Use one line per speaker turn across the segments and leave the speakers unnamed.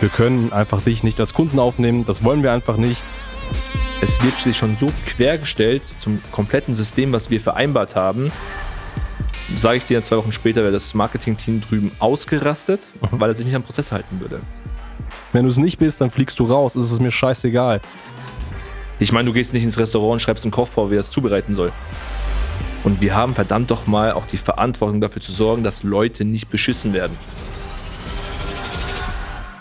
Wir können einfach dich nicht als Kunden aufnehmen, das wollen wir einfach nicht.
Es wird sich schon so quergestellt zum kompletten System, was wir vereinbart haben. Sage ich dir, zwei Wochen später wäre das Marketing-Team drüben ausgerastet, mhm. weil er sich nicht am Prozess halten würde.
Wenn du es nicht bist, dann fliegst du raus. Es ist mir scheißegal.
Ich meine, du gehst nicht ins Restaurant und schreibst einen Koch vor, wie er es zubereiten soll. Und wir haben verdammt doch mal auch die Verantwortung dafür zu sorgen, dass Leute nicht beschissen werden.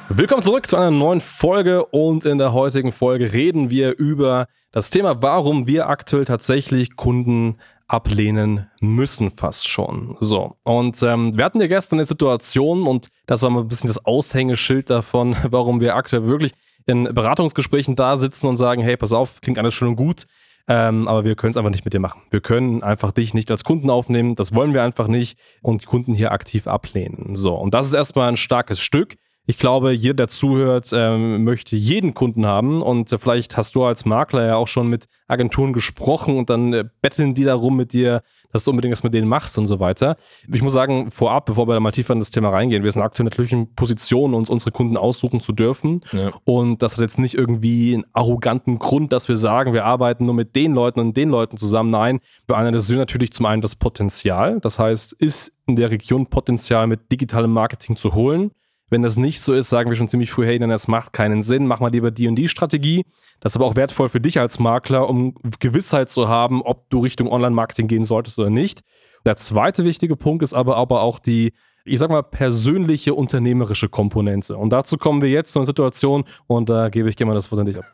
Willkommen zurück zu einer neuen Folge und in der heutigen Folge reden wir über das Thema, warum wir aktuell tatsächlich Kunden ablehnen müssen fast schon. So, und ähm, wir hatten ja gestern eine Situation und das war mal ein bisschen das Aushängeschild davon, warum wir aktuell wirklich in Beratungsgesprächen da sitzen und sagen, hey, pass auf, klingt alles schön und gut, ähm, aber wir können es einfach nicht mit dir machen. Wir können einfach dich nicht als Kunden aufnehmen, das wollen wir einfach nicht und Kunden hier aktiv ablehnen. So, und das ist erstmal ein starkes Stück. Ich glaube, jeder, der zuhört, ähm, möchte jeden Kunden haben. Und äh, vielleicht hast du als Makler ja auch schon mit Agenturen gesprochen und dann äh, betteln die darum mit dir, dass du unbedingt was mit denen machst und so weiter. Ich muss sagen, vorab, bevor wir da mal tiefer in das Thema reingehen, wir sind aktuell natürlich in Position, uns unsere Kunden aussuchen zu dürfen. Ja. Und das hat jetzt nicht irgendwie einen arroganten Grund, dass wir sagen, wir arbeiten nur mit den Leuten und den Leuten zusammen. Nein, wir analysieren natürlich zum einen das Potenzial. Das heißt, ist in der Region Potenzial mit digitalem Marketing zu holen? Wenn das nicht so ist, sagen wir schon ziemlich früh, hey, dann das macht keinen Sinn, mach mal lieber die und die Strategie. Das ist aber auch wertvoll für dich als Makler, um Gewissheit zu haben, ob du Richtung Online-Marketing gehen solltest oder nicht. Der zweite wichtige Punkt ist aber, aber auch die, ich sag mal, persönliche unternehmerische Komponente. Und dazu kommen wir jetzt zu einer Situation und da gebe ich gerne mal das Wort an dich ab.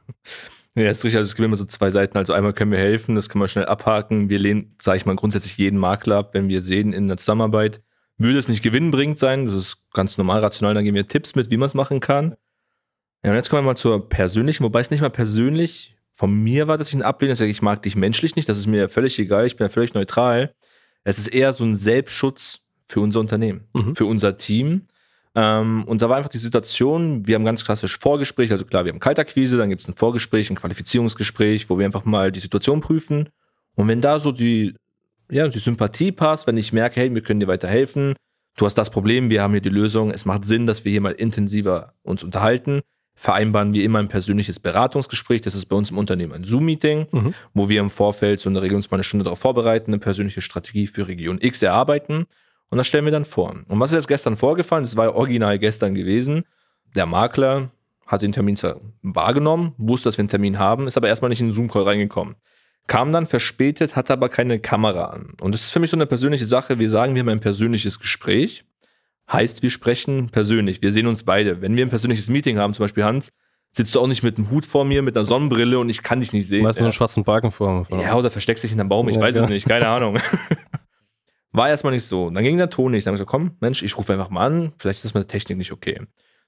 Ja, ist richtig. Also es gibt immer so zwei Seiten. Also einmal können wir helfen, das können wir schnell abhaken. Wir lehnen, sage ich mal, grundsätzlich jeden Makler ab, wenn wir sehen in der Zusammenarbeit, würde es nicht gewinnbringend sein. Das ist ganz normal rational. Dann geben wir Tipps mit, wie man es machen kann. Ja, und jetzt kommen wir mal zur persönlichen, wobei es nicht mal persönlich von mir war, dass ich ihn ablehne. Ich, sage, ich mag dich menschlich nicht. Das ist mir völlig egal. Ich bin ja völlig neutral. Es ist eher so ein Selbstschutz für unser Unternehmen, mhm. für unser Team. Ähm, und da war einfach die Situation, wir haben ganz klassisch Vorgespräch, also klar, wir haben Kaltakquise, dann gibt es ein Vorgespräch, ein Qualifizierungsgespräch, wo wir einfach mal die Situation prüfen. Und wenn da so die ja, die Sympathie passt, wenn ich merke, hey, wir können dir weiterhelfen, du hast das Problem, wir haben hier die Lösung, es macht Sinn, dass wir hier mal intensiver uns unterhalten, vereinbaren wir immer ein persönliches Beratungsgespräch, das ist bei uns im Unternehmen ein Zoom-Meeting, mhm. wo wir im Vorfeld so in der Regel uns mal eine Stunde darauf vorbereiten, eine persönliche Strategie für Region X erarbeiten und das stellen wir dann vor. Und was ist jetzt gestern vorgefallen? Das war ja original gestern gewesen. Der Makler hat den Termin zwar wahrgenommen, wusste, dass wir einen Termin haben, ist aber erstmal nicht in den Zoom-Call reingekommen kam dann verspätet, hatte aber keine Kamera an. Und das ist für mich so eine persönliche Sache. Wir sagen, wir haben ein persönliches Gespräch. Heißt, wir sprechen persönlich. Wir sehen uns beide. Wenn wir ein persönliches Meeting haben, zum Beispiel Hans, sitzt du auch nicht mit einem Hut vor mir, mit einer Sonnenbrille und ich kann dich nicht sehen.
Du, ja. einen schwarzen Balken vor
mir. Ja, oder versteckst dich in einem Baum, ich ja, weiß ja. es nicht, keine Ahnung. War erstmal nicht so. Dann ging der Ton nicht. Dann habe ich gesagt, komm, Mensch, ich rufe einfach mal an, vielleicht ist das mit der Technik nicht okay.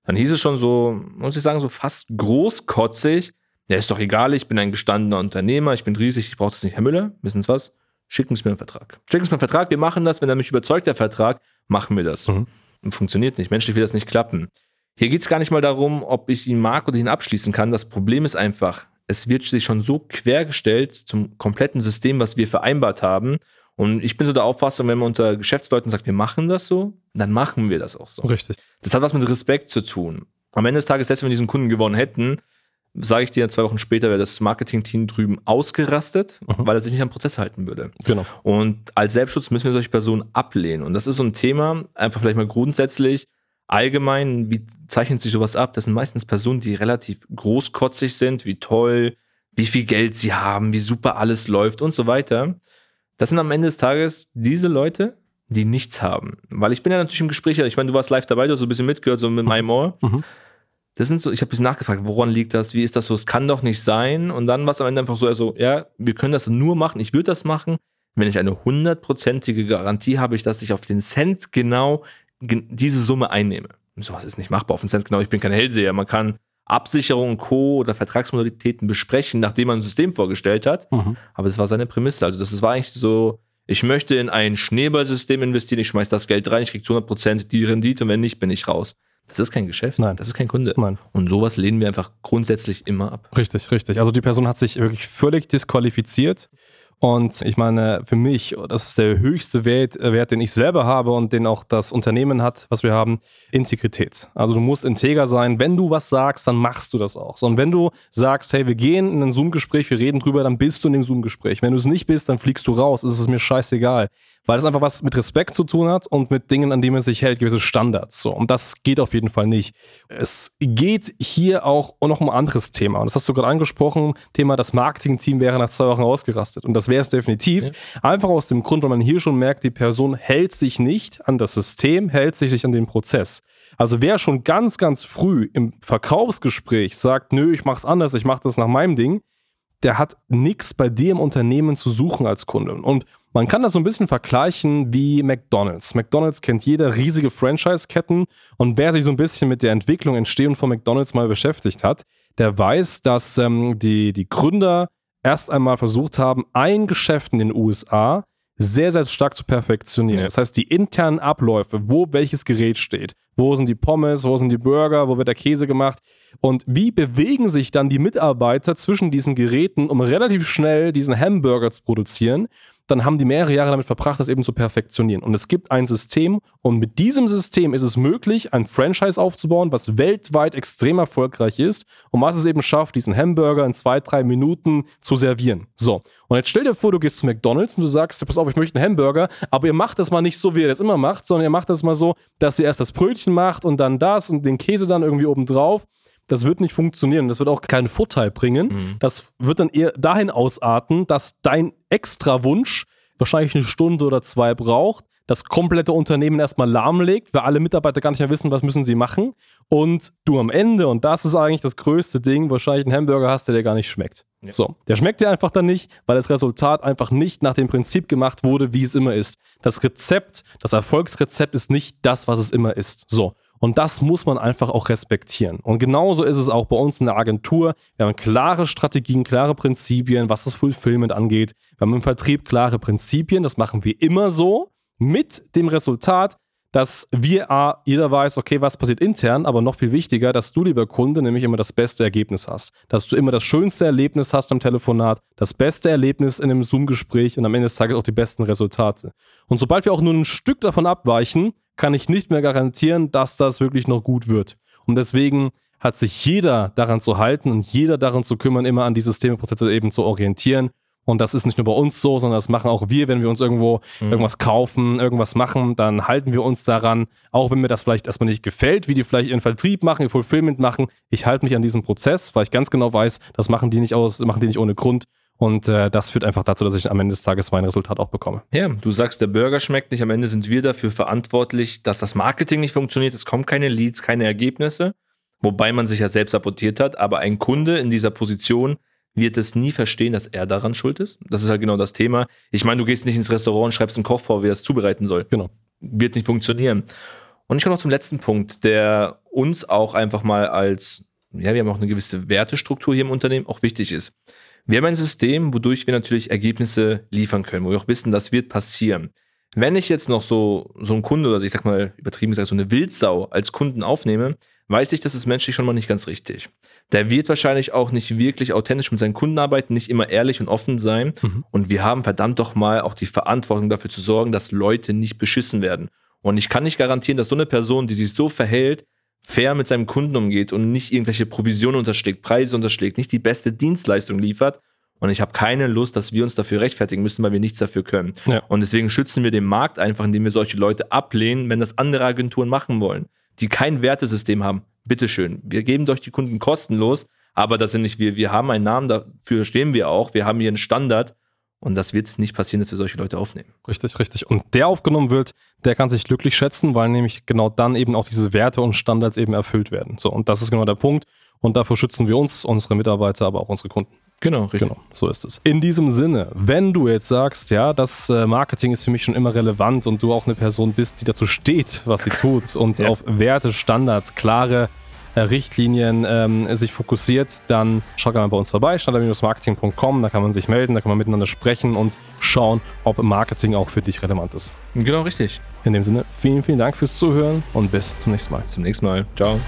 Dann hieß es schon so, muss ich sagen, so fast großkotzig, ja, ist doch egal, ich bin ein gestandener Unternehmer, ich bin riesig, ich brauche das nicht, Herr Müller, wissen Sie was? Schicken Sie mir einen Vertrag. Schicken Sie mir einen Vertrag, wir machen das, wenn er mich überzeugt, der Vertrag, machen wir das. Mhm. Funktioniert nicht, menschlich will das nicht klappen. Hier geht es gar nicht mal darum, ob ich ihn mag oder ihn abschließen kann. Das Problem ist einfach, es wird sich schon so quergestellt zum kompletten System, was wir vereinbart haben. Und ich bin so der Auffassung, wenn man unter Geschäftsleuten sagt, wir machen das so, dann machen wir das auch so.
Richtig.
Das hat was mit Respekt zu tun. Am Ende des Tages, selbst wenn wir diesen Kunden gewonnen hätten, sage ich dir, zwei Wochen später wäre das Marketing-Team drüben ausgerastet, mhm. weil er sich nicht am Prozess halten würde.
Genau.
Und als Selbstschutz müssen wir solche Personen ablehnen. Und das ist so ein Thema, einfach vielleicht mal grundsätzlich, allgemein, wie zeichnet sich sowas ab? Das sind meistens Personen, die relativ großkotzig sind, wie toll, wie viel Geld sie haben, wie super alles läuft und so weiter. Das sind am Ende des Tages diese Leute, die nichts haben. Weil ich bin ja natürlich im Gespräch, ich meine, du warst live dabei, du hast so ein bisschen mitgehört, so mit meinem Ohr. Mhm. Das sind so, ich habe ein bisschen nachgefragt, woran liegt das? Wie ist das so? Es kann doch nicht sein. Und dann war es am Ende einfach so, also, ja, wir können das nur machen. Ich würde das machen, wenn ich eine hundertprozentige Garantie habe, dass ich auf den Cent genau diese Summe einnehme. Und sowas ist nicht machbar auf den Cent genau. Ich bin kein Hellseher. Man kann Absicherung, Co. oder Vertragsmodalitäten besprechen, nachdem man ein System vorgestellt hat. Mhm. Aber das war seine Prämisse. Also das war eigentlich so, ich möchte in ein Schneeballsystem investieren, ich schmeiß das Geld rein, ich kriege zu 100% die Rendite und wenn nicht, bin ich raus. Das ist kein Geschäft.
Nein.
Das ist kein Kunde.
Nein.
Und sowas lehnen wir einfach grundsätzlich immer ab.
Richtig, richtig. Also die Person hat sich wirklich völlig disqualifiziert. Und ich meine, für mich, das ist der höchste Wert, äh, Wert, den ich selber habe und den auch das Unternehmen hat, was wir haben, Integrität. Also du musst integer sein. Wenn du was sagst, dann machst du das auch. So, und wenn du sagst, hey, wir gehen in ein Zoom-Gespräch, wir reden drüber, dann bist du in dem Zoom-Gespräch. Wenn du es nicht bist, dann fliegst du raus. Es ist mir scheißegal weil das einfach was mit Respekt zu tun hat und mit Dingen, an denen man sich hält, gewisse Standards. So. Und das geht auf jeden Fall nicht. Es geht hier auch noch um ein anderes Thema. Und das hast du gerade angesprochen. Thema, das Marketing-Team wäre nach zwei Wochen ausgerastet. Und das wäre es definitiv. Ja. Einfach aus dem Grund, weil man hier schon merkt, die Person hält sich nicht an das System, hält sich nicht an den Prozess. Also wer schon ganz, ganz früh im Verkaufsgespräch sagt, nö, ich mach's anders, ich mach das nach meinem Ding, der hat nichts bei dir im Unternehmen zu suchen als Kunde. Und man kann das so ein bisschen vergleichen wie McDonald's. McDonald's kennt jeder riesige Franchise-Ketten und wer sich so ein bisschen mit der Entwicklung, Entstehung von McDonald's mal beschäftigt hat, der weiß, dass ähm, die, die Gründer erst einmal versucht haben, ein Geschäft in den USA sehr, sehr stark zu perfektionieren. Das heißt, die internen Abläufe, wo welches Gerät steht, wo sind die Pommes, wo sind die Burger, wo wird der Käse gemacht und wie bewegen sich dann die Mitarbeiter zwischen diesen Geräten, um relativ schnell diesen Hamburger zu produzieren dann haben die mehrere Jahre damit verbracht, das eben zu perfektionieren. Und es gibt ein System und mit diesem System ist es möglich, ein Franchise aufzubauen, was weltweit extrem erfolgreich ist und was es eben schafft, diesen Hamburger in zwei, drei Minuten zu servieren. So. Und jetzt stell dir vor, du gehst zu McDonalds und du sagst, pass auf, ich möchte einen Hamburger, aber ihr macht das mal nicht so, wie ihr das immer macht, sondern ihr macht das mal so, dass ihr erst das Brötchen macht und dann das und den Käse dann irgendwie oben drauf das wird nicht funktionieren. Das wird auch keinen Vorteil bringen. Mhm. Das wird dann eher dahin ausarten, dass dein extra Wunsch wahrscheinlich eine Stunde oder zwei braucht, das komplette Unternehmen erstmal lahmlegt, weil alle Mitarbeiter gar nicht mehr wissen, was müssen sie machen. Und du am Ende, und das ist eigentlich das größte Ding, wahrscheinlich einen Hamburger hast, der dir gar nicht schmeckt. Ja. So, der schmeckt dir einfach dann nicht, weil das Resultat einfach nicht nach dem Prinzip gemacht wurde, wie es immer ist. Das Rezept, das Erfolgsrezept ist nicht das, was es immer ist. So. Und das muss man einfach auch respektieren. Und genauso ist es auch bei uns in der Agentur. Wir haben klare Strategien, klare Prinzipien, was das Fulfillment angeht. Wir haben im Vertrieb klare Prinzipien. Das machen wir immer so. Mit dem Resultat, dass wir, A, jeder weiß, okay, was passiert intern, aber noch viel wichtiger, dass du, lieber Kunde, nämlich immer das beste Ergebnis hast. Dass du immer das schönste Erlebnis hast am Telefonat, das beste Erlebnis in einem Zoom-Gespräch und am Ende des Tages auch die besten Resultate. Und sobald wir auch nur ein Stück davon abweichen, kann ich nicht mehr garantieren, dass das wirklich noch gut wird. Und deswegen hat sich jeder daran zu halten und jeder daran zu kümmern, immer an die Systemeprozesse eben zu orientieren. Und das ist nicht nur bei uns so, sondern das machen auch wir, wenn wir uns irgendwo mhm. irgendwas kaufen, irgendwas machen, dann halten wir uns daran, auch wenn mir das vielleicht erstmal nicht gefällt, wie die vielleicht ihren Vertrieb machen, ihr Fulfillment machen. Ich halte mich an diesem Prozess, weil ich ganz genau weiß, das machen die nicht aus, machen die nicht ohne Grund. Und äh, das führt einfach dazu, dass ich am Ende des Tages mein Resultat auch bekomme.
Ja, du sagst, der Burger schmeckt nicht. Am Ende sind wir dafür verantwortlich, dass das Marketing nicht funktioniert. Es kommen keine Leads, keine Ergebnisse. Wobei man sich ja selbst sabotiert hat. Aber ein Kunde in dieser Position wird es nie verstehen, dass er daran schuld ist. Das ist halt genau das Thema. Ich meine, du gehst nicht ins Restaurant und schreibst einen Koch vor, wie er es zubereiten soll.
Genau.
Wird nicht funktionieren. Und ich komme noch zum letzten Punkt, der uns auch einfach mal als, ja, wir haben auch eine gewisse Wertestruktur hier im Unternehmen, auch wichtig ist. Wir haben ein System, wodurch wir natürlich Ergebnisse liefern können, wo wir auch wissen, das wird passieren. Wenn ich jetzt noch so, so einen Kunde oder ich sag mal übertrieben gesagt so eine Wildsau als Kunden aufnehme, weiß ich, das ist menschlich schon mal nicht ganz richtig. Der wird wahrscheinlich auch nicht wirklich authentisch mit seinen Kunden arbeiten, nicht immer ehrlich und offen sein. Mhm. Und wir haben verdammt doch mal auch die Verantwortung dafür zu sorgen, dass Leute nicht beschissen werden. Und ich kann nicht garantieren, dass so eine Person, die sich so verhält, fair mit seinem Kunden umgeht und nicht irgendwelche Provisionen unterschlägt, Preise unterschlägt, nicht die beste Dienstleistung liefert. Und ich habe keine Lust, dass wir uns dafür rechtfertigen müssen, weil wir nichts dafür können. Ja. Und deswegen schützen wir den Markt einfach, indem wir solche Leute ablehnen, wenn das andere Agenturen machen wollen, die kein Wertesystem haben. Bitteschön, wir geben durch die Kunden kostenlos, aber das sind nicht wir. Wir haben einen Namen, dafür stehen wir auch. Wir haben hier einen Standard und das wird nicht passieren, dass wir solche Leute aufnehmen.
Richtig, richtig. Und der aufgenommen wird, der kann sich glücklich schätzen, weil nämlich genau dann eben auch diese Werte und Standards eben erfüllt werden. So, und das ist genau der Punkt. Und davor schützen wir uns, unsere Mitarbeiter, aber auch unsere Kunden.
Genau, richtig. Genau,
so ist es. In diesem Sinne, wenn du jetzt sagst, ja, das äh, Marketing ist für mich schon immer relevant und du auch eine Person bist, die dazu steht, was sie tut und ja. auf Werte, Standards, klare Richtlinien ähm, sich fokussiert, dann schau gerne bei uns vorbei, standard-marketing.com, da kann man sich melden, da kann man miteinander sprechen und schauen, ob Marketing auch für dich relevant ist.
Genau, richtig.
In dem Sinne, vielen, vielen Dank fürs Zuhören und bis zum nächsten Mal.
Zum nächsten Mal. Ciao.